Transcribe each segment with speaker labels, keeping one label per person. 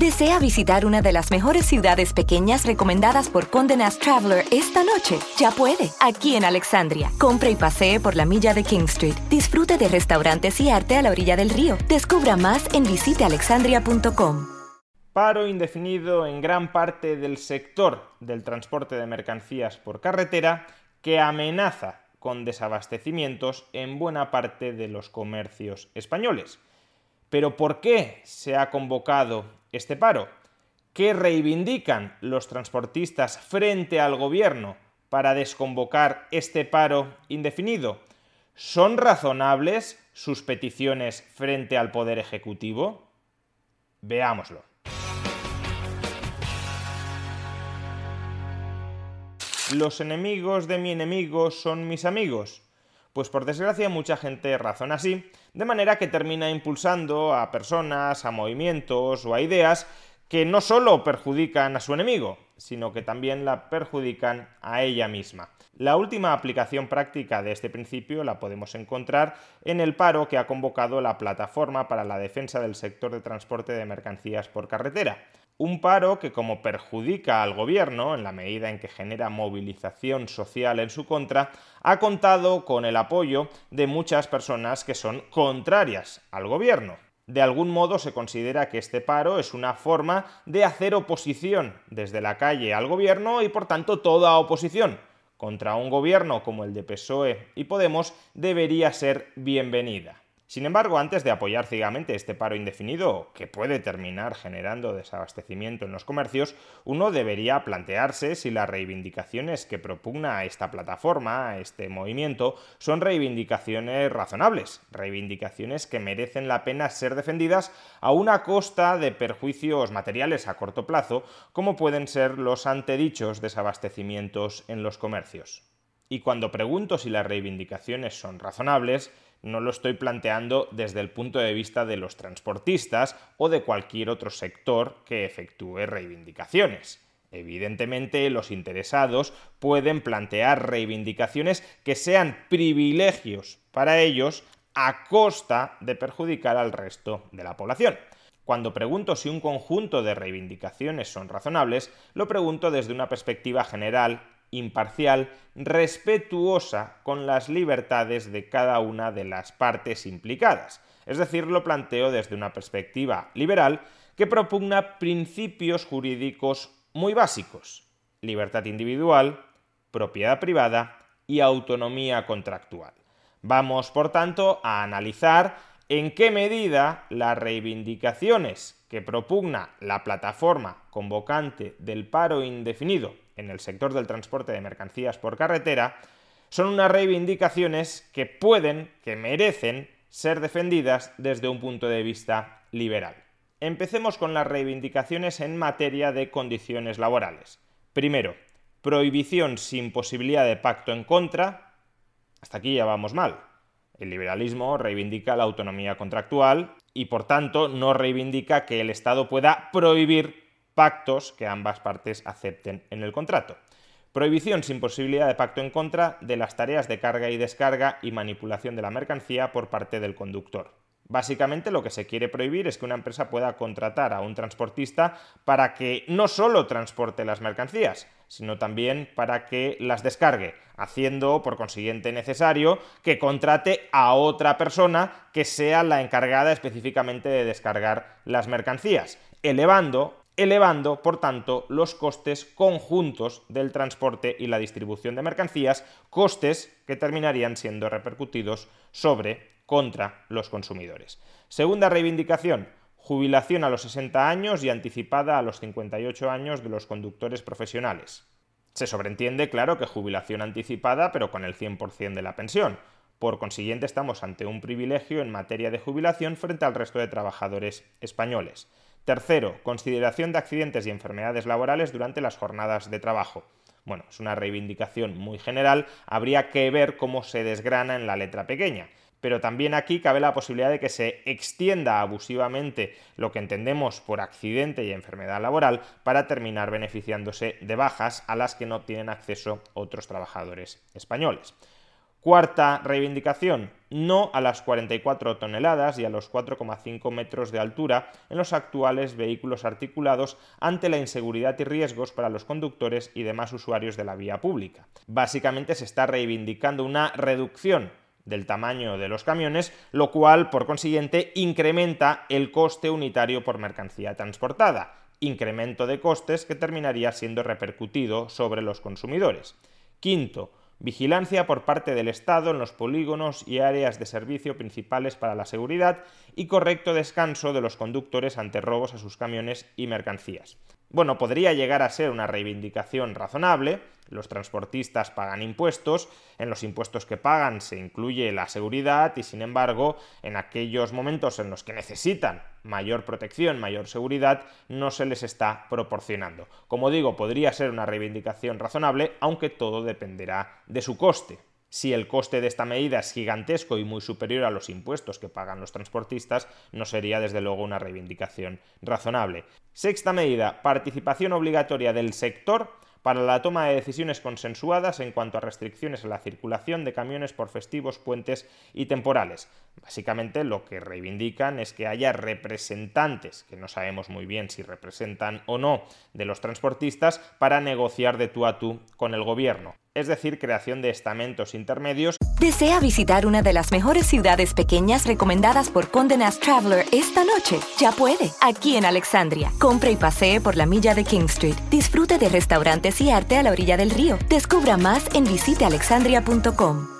Speaker 1: ¿Desea visitar una de las mejores ciudades pequeñas recomendadas por Condé Nast Traveler esta noche? Ya puede, aquí en Alexandria. Compre y pasee por la milla de King Street. Disfrute de restaurantes y arte a la orilla del río. Descubra más en visitealexandria.com.
Speaker 2: Paro indefinido en gran parte del sector del transporte de mercancías por carretera que amenaza con desabastecimientos en buena parte de los comercios españoles. Pero ¿por qué se ha convocado este paro? ¿Qué reivindican los transportistas frente al gobierno para desconvocar este paro indefinido? ¿Son razonables sus peticiones frente al Poder Ejecutivo? Veámoslo. ¿Los enemigos de mi enemigo son mis amigos? Pues por desgracia mucha gente razona así, de manera que termina impulsando a personas, a movimientos o a ideas que no solo perjudican a su enemigo, sino que también la perjudican a ella misma. La última aplicación práctica de este principio la podemos encontrar en el paro que ha convocado la Plataforma para la Defensa del Sector de Transporte de Mercancías por Carretera. Un paro que como perjudica al gobierno, en la medida en que genera movilización social en su contra, ha contado con el apoyo de muchas personas que son contrarias al gobierno. De algún modo se considera que este paro es una forma de hacer oposición desde la calle al gobierno y por tanto toda oposición contra un gobierno como el de PSOE y Podemos debería ser bienvenida. Sin embargo, antes de apoyar ciegamente este paro indefinido, que puede terminar generando desabastecimiento en los comercios, uno debería plantearse si las reivindicaciones que propugna esta plataforma, este movimiento, son reivindicaciones razonables, reivindicaciones que merecen la pena ser defendidas a una costa de perjuicios materiales a corto plazo, como pueden ser los antedichos desabastecimientos en los comercios. Y cuando pregunto si las reivindicaciones son razonables, no lo estoy planteando desde el punto de vista de los transportistas o de cualquier otro sector que efectúe reivindicaciones. Evidentemente, los interesados pueden plantear reivindicaciones que sean privilegios para ellos a costa de perjudicar al resto de la población. Cuando pregunto si un conjunto de reivindicaciones son razonables, lo pregunto desde una perspectiva general imparcial, respetuosa con las libertades de cada una de las partes implicadas. Es decir, lo planteo desde una perspectiva liberal que propugna principios jurídicos muy básicos. Libertad individual, propiedad privada y autonomía contractual. Vamos, por tanto, a analizar en qué medida las reivindicaciones que propugna la plataforma convocante del paro indefinido en el sector del transporte de mercancías por carretera son unas reivindicaciones que pueden, que merecen ser defendidas desde un punto de vista liberal. Empecemos con las reivindicaciones en materia de condiciones laborales. Primero, prohibición sin posibilidad de pacto en contra. Hasta aquí ya vamos mal. El liberalismo reivindica la autonomía contractual y por tanto no reivindica que el Estado pueda prohibir pactos que ambas partes acepten en el contrato. Prohibición sin posibilidad de pacto en contra de las tareas de carga y descarga y manipulación de la mercancía por parte del conductor. Básicamente lo que se quiere prohibir es que una empresa pueda contratar a un transportista para que no solo transporte las mercancías, sino también para que las descargue, haciendo por consiguiente necesario que contrate a otra persona que sea la encargada específicamente de descargar las mercancías, elevando elevando, por tanto, los costes conjuntos del transporte y la distribución de mercancías, costes que terminarían siendo repercutidos sobre contra los consumidores. Segunda reivindicación, jubilación a los 60 años y anticipada a los 58 años de los conductores profesionales. Se sobreentiende, claro, que jubilación anticipada, pero con el 100% de la pensión. Por consiguiente, estamos ante un privilegio en materia de jubilación frente al resto de trabajadores españoles. Tercero, consideración de accidentes y enfermedades laborales durante las jornadas de trabajo. Bueno, es una reivindicación muy general, habría que ver cómo se desgrana en la letra pequeña. Pero también aquí cabe la posibilidad de que se extienda abusivamente lo que entendemos por accidente y enfermedad laboral para terminar beneficiándose de bajas a las que no tienen acceso otros trabajadores españoles. Cuarta reivindicación, no a las 44 toneladas y a los 4,5 metros de altura en los actuales vehículos articulados ante la inseguridad y riesgos para los conductores y demás usuarios de la vía pública. Básicamente se está reivindicando una reducción del tamaño de los camiones, lo cual, por consiguiente, incrementa el coste unitario por mercancía transportada, incremento de costes que terminaría siendo repercutido sobre los consumidores. Quinto, vigilancia por parte del Estado en los polígonos y áreas de servicio principales para la seguridad y correcto descanso de los conductores ante robos a sus camiones y mercancías. Bueno, podría llegar a ser una reivindicación razonable, los transportistas pagan impuestos, en los impuestos que pagan se incluye la seguridad y sin embargo en aquellos momentos en los que necesitan mayor protección, mayor seguridad, no se les está proporcionando. Como digo, podría ser una reivindicación razonable, aunque todo dependerá de su coste. Si el coste de esta medida es gigantesco y muy superior a los impuestos que pagan los transportistas, no sería desde luego una reivindicación razonable. Sexta medida, participación obligatoria del sector para la toma de decisiones consensuadas en cuanto a restricciones a la circulación de camiones por festivos, puentes y temporales. Básicamente lo que reivindican es que haya representantes, que no sabemos muy bien si representan o no, de los transportistas para negociar de tú a tú con el gobierno es decir, creación de estamentos intermedios.
Speaker 1: ¿Desea visitar una de las mejores ciudades pequeñas recomendadas por Condé Nast Traveler esta noche? Ya puede, aquí en Alexandria. Compre y pasee por la milla de King Street. Disfrute de restaurantes y arte a la orilla del río. Descubra más en visitealexandria.com.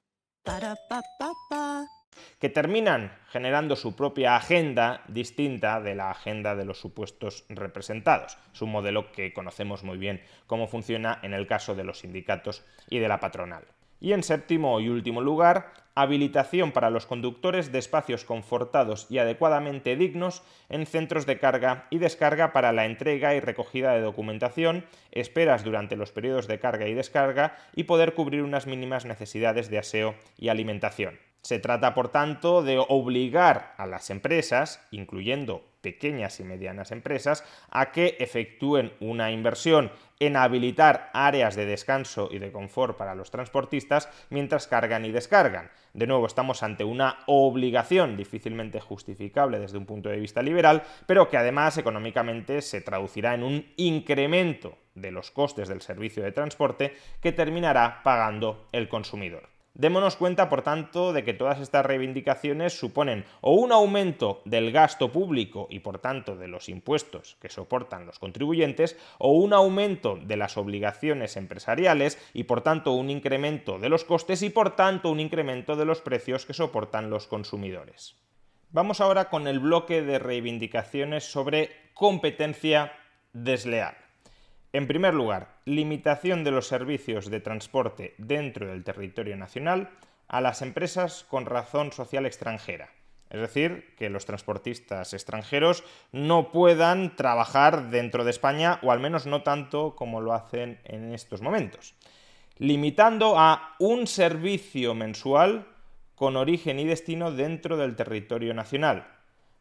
Speaker 2: Que terminan generando su propia agenda distinta de la agenda de los supuestos representados. Es un modelo que conocemos muy bien cómo funciona en el caso de los sindicatos y de la patronal. Y en séptimo y último lugar, habilitación para los conductores de espacios confortados y adecuadamente dignos en centros de carga y descarga para la entrega y recogida de documentación, esperas durante los periodos de carga y descarga y poder cubrir unas mínimas necesidades de aseo y alimentación. Se trata, por tanto, de obligar a las empresas, incluyendo pequeñas y medianas empresas, a que efectúen una inversión en habilitar áreas de descanso y de confort para los transportistas mientras cargan y descargan. De nuevo, estamos ante una obligación difícilmente justificable desde un punto de vista liberal, pero que además económicamente se traducirá en un incremento de los costes del servicio de transporte que terminará pagando el consumidor. Démonos cuenta, por tanto, de que todas estas reivindicaciones suponen o un aumento del gasto público y, por tanto, de los impuestos que soportan los contribuyentes, o un aumento de las obligaciones empresariales y, por tanto, un incremento de los costes y, por tanto, un incremento de los precios que soportan los consumidores. Vamos ahora con el bloque de reivindicaciones sobre competencia desleal. En primer lugar, limitación de los servicios de transporte dentro del territorio nacional a las empresas con razón social extranjera. Es decir, que los transportistas extranjeros no puedan trabajar dentro de España, o al menos no tanto como lo hacen en estos momentos. Limitando a un servicio mensual con origen y destino dentro del territorio nacional.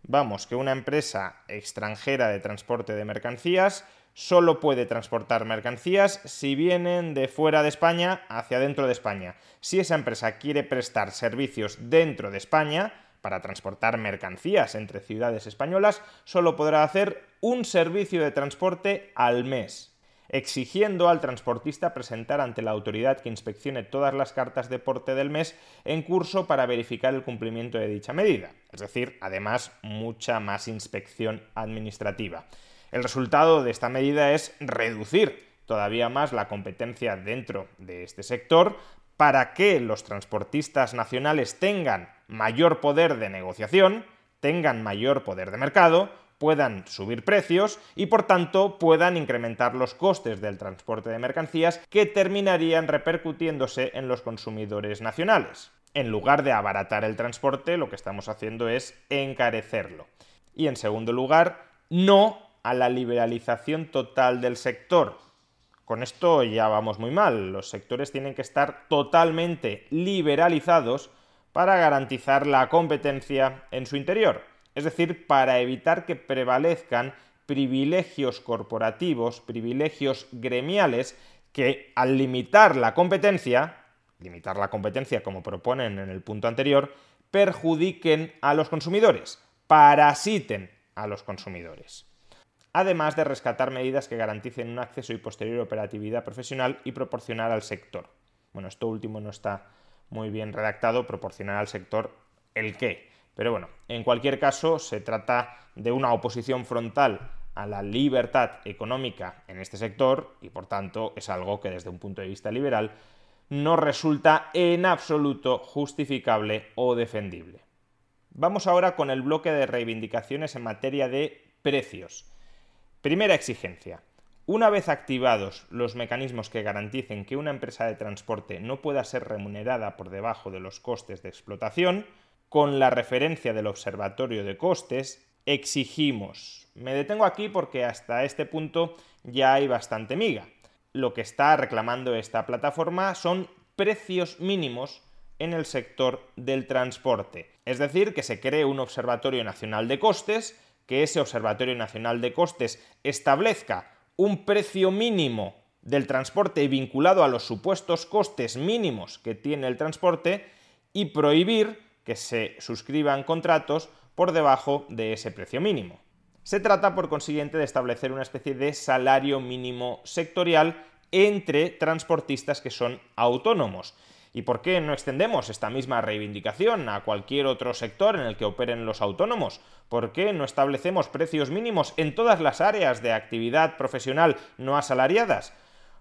Speaker 2: Vamos, que una empresa extranjera de transporte de mercancías solo puede transportar mercancías si vienen de fuera de España hacia dentro de España. Si esa empresa quiere prestar servicios dentro de España, para transportar mercancías entre ciudades españolas, solo podrá hacer un servicio de transporte al mes, exigiendo al transportista presentar ante la autoridad que inspeccione todas las cartas de porte del mes en curso para verificar el cumplimiento de dicha medida. Es decir, además, mucha más inspección administrativa. El resultado de esta medida es reducir todavía más la competencia dentro de este sector para que los transportistas nacionales tengan mayor poder de negociación, tengan mayor poder de mercado, puedan subir precios y por tanto puedan incrementar los costes del transporte de mercancías que terminarían repercutiéndose en los consumidores nacionales. En lugar de abaratar el transporte, lo que estamos haciendo es encarecerlo. Y en segundo lugar, no a la liberalización total del sector. Con esto ya vamos muy mal. Los sectores tienen que estar totalmente liberalizados para garantizar la competencia en su interior. Es decir, para evitar que prevalezcan privilegios corporativos, privilegios gremiales, que al limitar la competencia, limitar la competencia como proponen en el punto anterior, perjudiquen a los consumidores, parasiten a los consumidores además de rescatar medidas que garanticen un acceso y posterior operatividad profesional y proporcionar al sector. Bueno, esto último no está muy bien redactado, proporcionar al sector el qué. Pero bueno, en cualquier caso se trata de una oposición frontal a la libertad económica en este sector y por tanto es algo que desde un punto de vista liberal no resulta en absoluto justificable o defendible. Vamos ahora con el bloque de reivindicaciones en materia de precios. Primera exigencia. Una vez activados los mecanismos que garanticen que una empresa de transporte no pueda ser remunerada por debajo de los costes de explotación, con la referencia del Observatorio de Costes, exigimos. Me detengo aquí porque hasta este punto ya hay bastante miga. Lo que está reclamando esta plataforma son precios mínimos en el sector del transporte. Es decir, que se cree un Observatorio Nacional de Costes que ese Observatorio Nacional de Costes establezca un precio mínimo del transporte vinculado a los supuestos costes mínimos que tiene el transporte y prohibir que se suscriban contratos por debajo de ese precio mínimo. Se trata, por consiguiente, de establecer una especie de salario mínimo sectorial entre transportistas que son autónomos ¿Y por qué no extendemos esta misma reivindicación a cualquier otro sector en el que operen los autónomos? ¿Por qué no establecemos precios mínimos en todas las áreas de actividad profesional no asalariadas?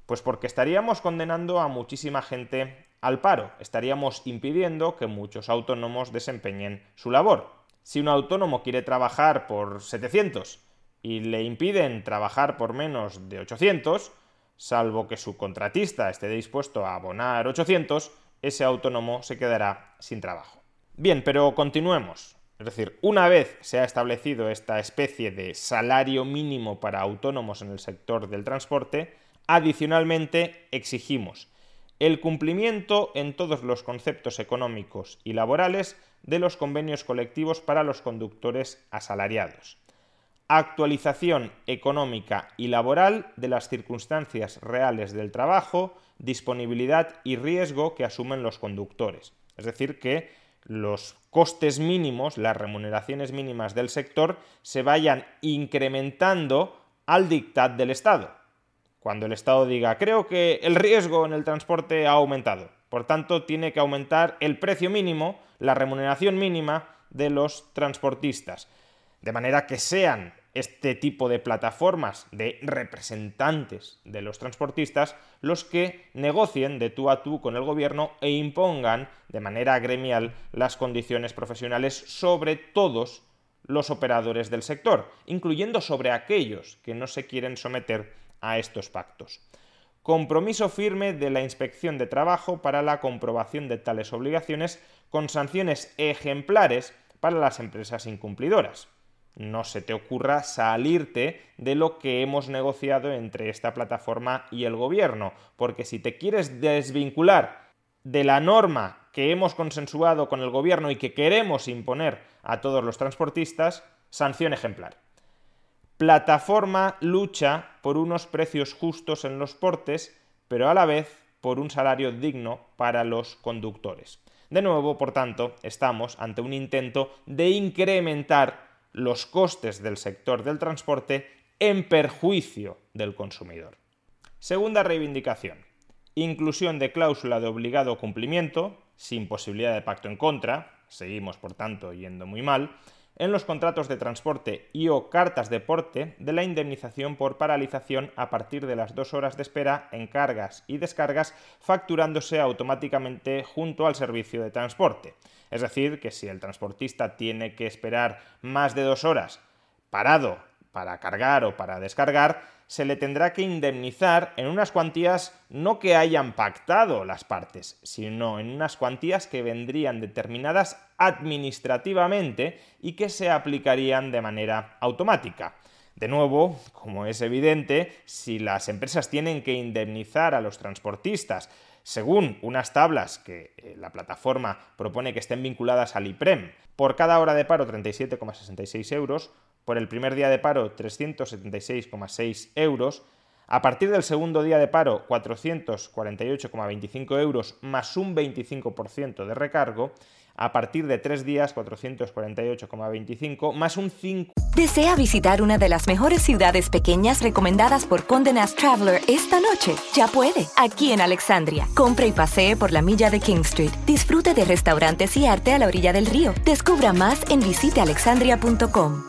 Speaker 2: Pues porque estaríamos condenando a muchísima gente al paro, estaríamos impidiendo que muchos autónomos desempeñen su labor. Si un autónomo quiere trabajar por 700 y le impiden trabajar por menos de 800, salvo que su contratista esté dispuesto a abonar 800, ese autónomo se quedará sin trabajo. Bien, pero continuemos. Es decir, una vez se ha establecido esta especie de salario mínimo para autónomos en el sector del transporte, adicionalmente exigimos el cumplimiento en todos los conceptos económicos y laborales de los convenios colectivos para los conductores asalariados. Actualización económica y laboral de las circunstancias reales del trabajo, disponibilidad y riesgo que asumen los conductores. Es decir, que los costes mínimos, las remuneraciones mínimas del sector, se vayan incrementando al dictat del Estado. Cuando el Estado diga, creo que el riesgo en el transporte ha aumentado, por tanto tiene que aumentar el precio mínimo, la remuneración mínima de los transportistas, de manera que sean este tipo de plataformas de representantes de los transportistas los que negocien de tú a tú con el gobierno e impongan de manera gremial las condiciones profesionales sobre todos los operadores del sector, incluyendo sobre aquellos que no se quieren someter a estos pactos. Compromiso firme de la Inspección de Trabajo para la comprobación de tales obligaciones con sanciones ejemplares para las empresas incumplidoras no se te ocurra salirte de lo que hemos negociado entre esta plataforma y el gobierno, porque si te quieres desvincular de la norma que hemos consensuado con el gobierno y que queremos imponer a todos los transportistas, sanción ejemplar. Plataforma lucha por unos precios justos en los portes, pero a la vez por un salario digno para los conductores. De nuevo, por tanto, estamos ante un intento de incrementar los costes del sector del transporte en perjuicio del consumidor. Segunda reivindicación. Inclusión de cláusula de obligado cumplimiento, sin posibilidad de pacto en contra, seguimos por tanto yendo muy mal, en los contratos de transporte y o cartas de porte de la indemnización por paralización a partir de las dos horas de espera en cargas y descargas facturándose automáticamente junto al servicio de transporte. Es decir, que si el transportista tiene que esperar más de dos horas parado para cargar o para descargar, se le tendrá que indemnizar en unas cuantías no que hayan pactado las partes, sino en unas cuantías que vendrían determinadas administrativamente y que se aplicarían de manera automática. De nuevo, como es evidente, si las empresas tienen que indemnizar a los transportistas según unas tablas que eh, la plataforma propone que estén vinculadas al IPREM, por cada hora de paro 37,66 euros, por el primer día de paro 376,6 euros, a partir del segundo día de paro 448,25 euros más un 25% de recargo, a partir de tres días 448,25 más un 5.
Speaker 1: ¿Desea visitar una de las mejores ciudades pequeñas recomendadas por Condé Nast Traveler esta noche? Ya puede, aquí en Alexandria. Compre y pasee por la milla de King Street. Disfrute de restaurantes y arte a la orilla del río. Descubra más en visitealexandria.com.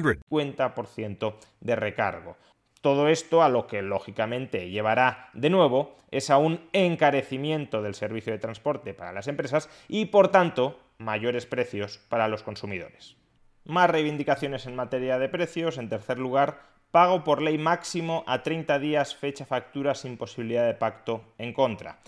Speaker 2: 50% de recargo. Todo esto a lo que lógicamente llevará de nuevo es a un encarecimiento del servicio de transporte para las empresas y por tanto mayores precios para los consumidores. Más reivindicaciones en materia de precios. En tercer lugar, pago por ley máximo a 30 días fecha factura sin posibilidad de pacto en contra.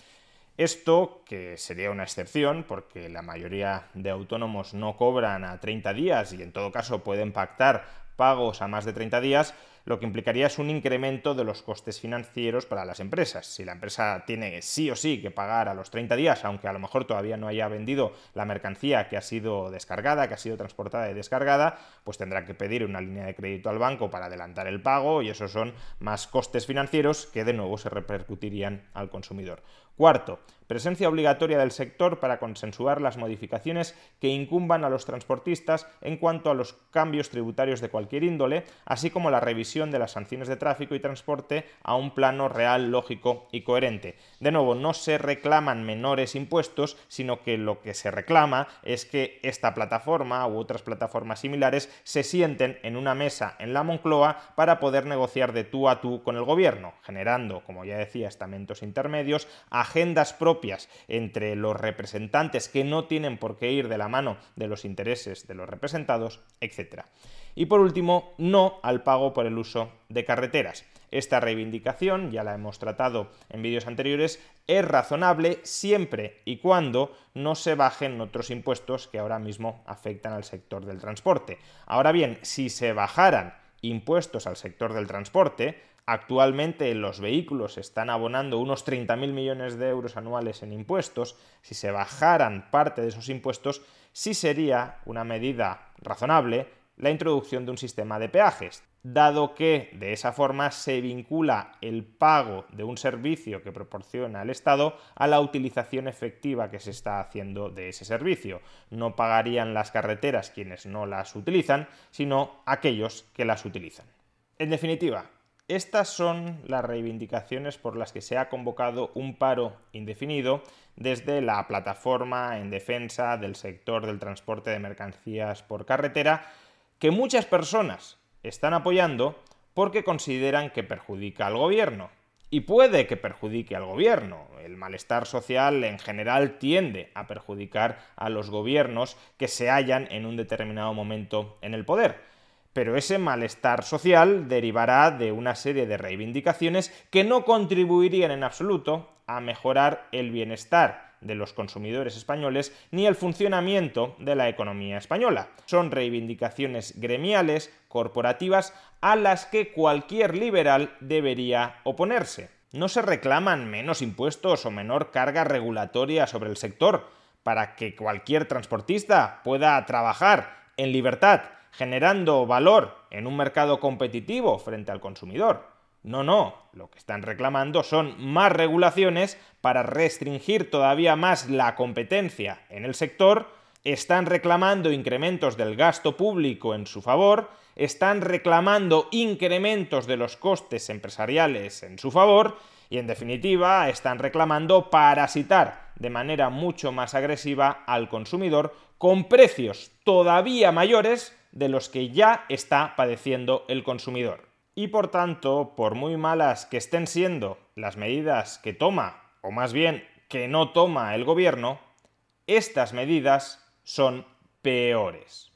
Speaker 2: Esto, que sería una excepción, porque la mayoría de autónomos no cobran a 30 días y en todo caso pueden pactar pagos a más de 30 días, lo que implicaría es un incremento de los costes financieros para las empresas. Si la empresa tiene sí o sí que pagar a los 30 días, aunque a lo mejor todavía no haya vendido la mercancía que ha sido descargada, que ha sido transportada y descargada, pues tendrá que pedir una línea de crédito al banco para adelantar el pago y esos son más costes financieros que de nuevo se repercutirían al consumidor. Cuarto, presencia obligatoria del sector para consensuar las modificaciones que incumban a los transportistas en cuanto a los cambios tributarios de cualquier índole, así como la revisión de las sanciones de tráfico y transporte a un plano real, lógico y coherente. De nuevo, no se reclaman menores impuestos, sino que lo que se reclama es que esta plataforma u otras plataformas similares se sienten en una mesa en la Moncloa para poder negociar de tú a tú con el gobierno, generando, como ya decía, estamentos intermedios, agendas propias entre los representantes que no tienen por qué ir de la mano de los intereses de los representados, etc. Y por último, no al pago por el uso de carreteras. Esta reivindicación, ya la hemos tratado en vídeos anteriores, es razonable siempre y cuando no se bajen otros impuestos que ahora mismo afectan al sector del transporte. Ahora bien, si se bajaran impuestos al sector del transporte, Actualmente los vehículos están abonando unos 30.000 millones de euros anuales en impuestos. Si se bajaran parte de esos impuestos, sí sería una medida razonable la introducción de un sistema de peajes, dado que de esa forma se vincula el pago de un servicio que proporciona el Estado a la utilización efectiva que se está haciendo de ese servicio. No pagarían las carreteras quienes no las utilizan, sino aquellos que las utilizan. En definitiva, estas son las reivindicaciones por las que se ha convocado un paro indefinido desde la plataforma en defensa del sector del transporte de mercancías por carretera, que muchas personas están apoyando porque consideran que perjudica al gobierno. Y puede que perjudique al gobierno. El malestar social en general tiende a perjudicar a los gobiernos que se hallan en un determinado momento en el poder pero ese malestar social derivará de una serie de reivindicaciones que no contribuirían en absoluto a mejorar el bienestar de los consumidores españoles ni el funcionamiento de la economía española. Son reivindicaciones gremiales, corporativas, a las que cualquier liberal debería oponerse. No se reclaman menos impuestos o menor carga regulatoria sobre el sector para que cualquier transportista pueda trabajar en libertad generando valor en un mercado competitivo frente al consumidor. No, no, lo que están reclamando son más regulaciones para restringir todavía más la competencia en el sector, están reclamando incrementos del gasto público en su favor, están reclamando incrementos de los costes empresariales en su favor y en definitiva están reclamando parasitar de manera mucho más agresiva al consumidor con precios todavía mayores de los que ya está padeciendo el consumidor. Y por tanto, por muy malas que estén siendo las medidas que toma, o más bien que no toma el gobierno, estas medidas son peores.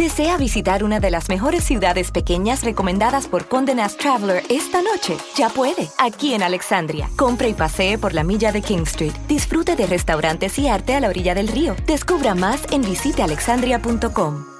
Speaker 1: ¿Desea visitar una de las mejores ciudades pequeñas recomendadas por Condé Nast Traveler esta noche? Ya puede, aquí en Alexandria. Compre y pasee por la milla de King Street. Disfrute de restaurantes y arte a la orilla del río. Descubra más en visitealexandria.com.